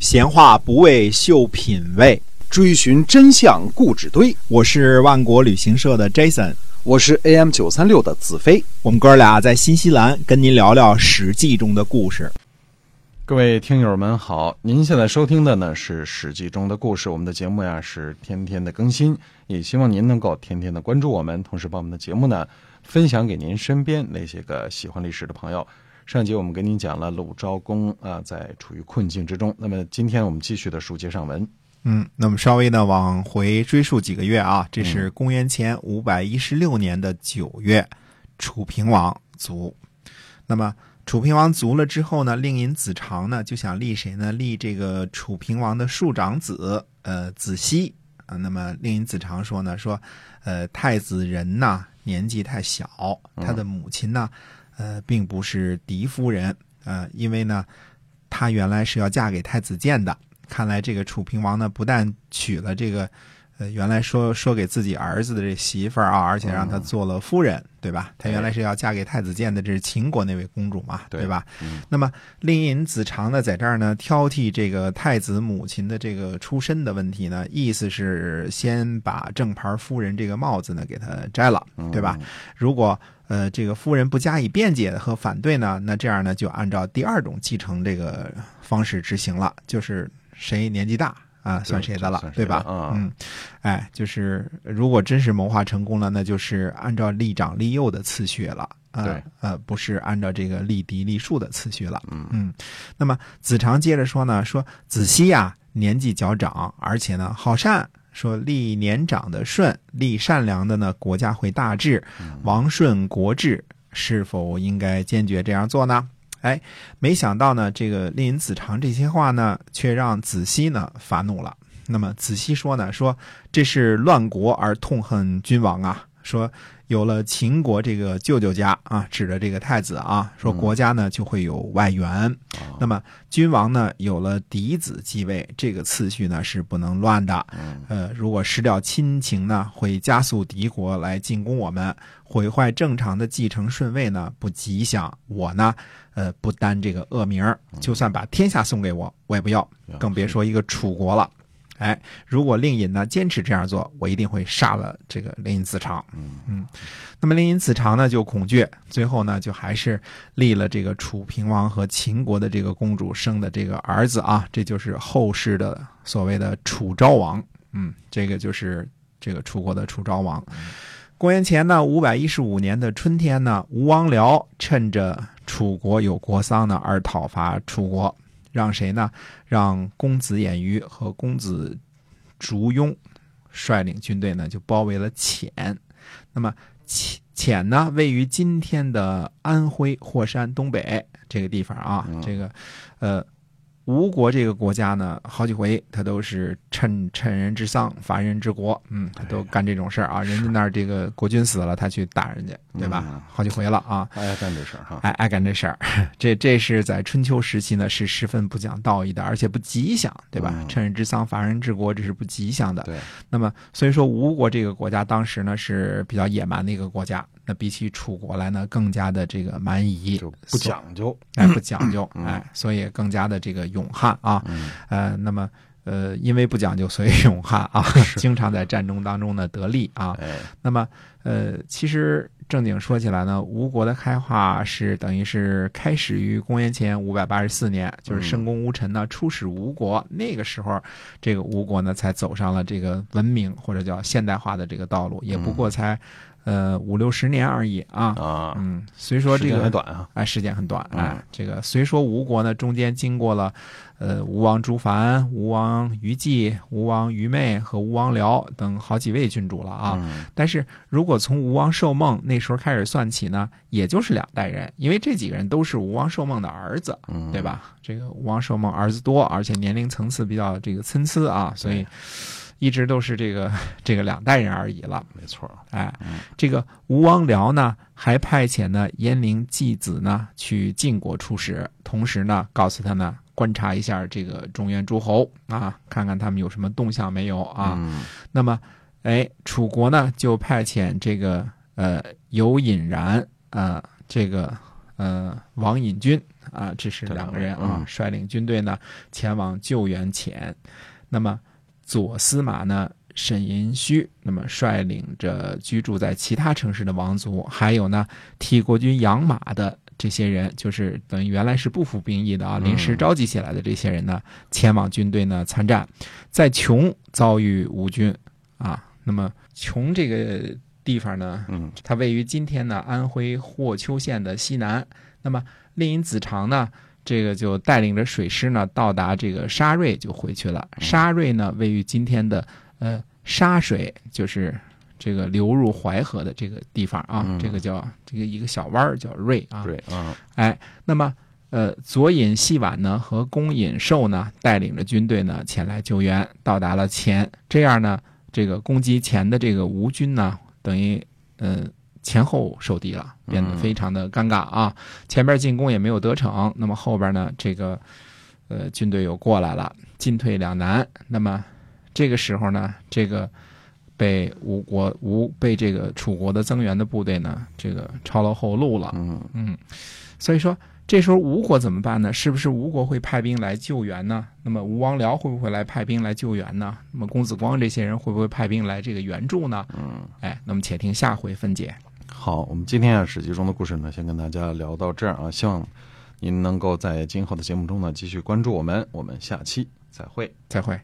闲话不为秀品味，追寻真相故纸堆。我是万国旅行社的 Jason，我是 AM 九三六的子飞。我们哥俩在新西兰跟您聊聊《史记》中的故事。各位听友们好，您现在收听的呢是《史记》中的故事。我们的节目呀是天天的更新，也希望您能够天天的关注我们，同时把我们的节目呢分享给您身边那些个喜欢历史的朋友。上集我们跟您讲了鲁昭公啊，在处于困境之中。那么今天我们继续的书接上文。嗯，那么稍微呢往回追溯几个月啊，这是公元前五百一十六年的九月，楚平王卒。那么楚平王卒了之后呢，令尹子长呢就想立谁呢？立这个楚平王的庶长子，呃，子熙啊。那么令尹子长说呢，说，呃，太子仁呐年纪太小，他的母亲呢。呃，并不是嫡夫人，呃，因为呢，她原来是要嫁给太子建的。看来这个楚平王呢，不但娶了这个，呃，原来说说给自己儿子的这媳妇儿啊，而且让她做了夫人，对吧？她原来是要嫁给太子建的，这是秦国那位公主嘛，对吧？那么令尹子长呢，在这儿呢，挑剔这个太子母亲的这个出身的问题呢，意思是先把正牌夫人这个帽子呢给她摘了，对吧？如果呃，这个夫人不加以辩解和反对呢，那这样呢，就按照第二种继承这个方式执行了，就是谁年纪大啊，算谁的了，对吧？嗯，哎，就是如果真是谋划成功了，那就是按照立长立幼的次序了，对，呃，不是按照这个立嫡立庶的次序了。嗯嗯，那么子长接着说呢，说子熙呀，年纪较长，而且呢好善。说立年长的顺，立善良的呢，国家会大治。王顺国治，是否应该坚决这样做呢？哎，没想到呢，这个令尹子长这些话呢，却让子熙呢发怒了。那么子熙说呢，说这是乱国而痛恨君王啊，说。有了秦国这个舅舅家啊，指着这个太子啊，说国家呢就会有外援。那么君王呢有了嫡子继位，这个次序呢是不能乱的。呃，如果失掉亲情呢，会加速敌国来进攻我们，毁坏正常的继承顺位呢，不吉祥。我呢，呃，不担这个恶名就算把天下送给我，我也不要，更别说一个楚国了。哎，如果令尹呢坚持这样做，我一定会杀了这个令尹子长。嗯嗯，那么令尹子长呢就恐惧，最后呢就还是立了这个楚平王和秦国的这个公主生的这个儿子啊，这就是后世的所谓的楚昭王。嗯，这个就是这个楚国的楚昭王。公元前呢五百一十五年的春天呢，吴王僚趁着楚国有国丧呢而讨伐楚国。让谁呢？让公子偃瑜和公子烛庸率领军队呢，就包围了潜。那么潜潜呢，位于今天的安徽霍山东北这个地方啊。这个，呃。吴国这个国家呢，好几回他都是趁趁人之丧伐人之国，嗯，他都干这种事儿啊。人家那儿这个国君死了，他去打人家，对吧？好几回了啊。爱干这事儿哈，爱爱干这事儿。这这是在春秋时期呢，是十分不讲道义的，而且不吉祥，对吧？趁人之丧伐人之国，这是不吉祥的。对。那么，所以说吴国这个国家当时呢是比较野蛮的一个国家。那比起楚国来呢，更加的这个蛮夷，不讲究，哎，不讲究，哎，所以更加的这个勇悍啊，呃，那么呃，因为不讲究，所以勇悍啊，经常在战争当中呢得利啊。那么呃，其实正经说起来呢，吴国的开化是等于是开始于公元前五百八十四年，就是圣公吴臣呢出使吴国，那个时候，这个吴国呢才走上了这个文明或者叫现代化的这个道路，也不过才。呃，五六十年而已啊，啊，嗯，虽说这个很短啊，哎，时间很短，哎，这个虽说吴国呢中间经过了，呃，吴王朱凡、吴王虞姬、吴王虞昧和吴王僚等好几位君主了啊，但是如果从吴王寿梦那时候开始算起呢，也就是两代人，因为这几个人都是吴王寿梦的儿子，对吧？这个吴王寿梦儿子多，而且年龄层次比较这个参差啊，所以。一直都是这个这个两代人而已了，没错。哎，这个吴王僚呢，还派遣呢燕陵季子呢去晋国出使，同时呢告诉他呢观察一下这个中原诸侯啊，看看他们有什么动向没有啊。那么，哎，楚国呢就派遣这个呃有尹然啊，这个呃王隐军啊，这是两个人啊率领军队呢前往救援前。那么左司马呢沈寅虚，那么率领着居住在其他城市的王族，还有呢替国军养马的这些人，就是等于原来是不服兵役的啊，嗯临时召集起来的这些人呢，前往军队呢参战，在琼遭遇吴军啊。那么琼这个地方呢，嗯它位于今天呢安徽霍邱县的西南。那么令尹子长呢，这个就带领着水师呢到达这个沙瑞就回去了。沙瑞呢位于今天的呃沙水，就是这个流入淮河的这个地方啊，嗯这个叫这个一个小湾儿叫瑞啊。对啊，哎，那么呃，左尹细婉呢和公尹寿呢带领着军队呢前来救援，到达了前，这样呢，这个攻击前的这个吴军呢，等于呃前后受敌了，变得非常的尴尬啊。前边进攻也没有得逞，那么后边呢，这个呃军队又过来了，进退两难。那么这个时候呢，这个。被吴国吴被这个楚国的增援的部队呢，这个抄了后路了。嗯嗯，所以说这时候吴国怎么办呢？是不是吴国会派兵来救援呢？那么吴王僚会不会来派兵来救援呢？那么公子光这些人会不会派兵来这个援助呢？嗯，哎，那么且听下回分解。好，我们今天啊《史记》中的故事呢，先跟大家聊到这儿啊，希望您能够在今后的节目中呢继续关注我们，我们下期再会。再会。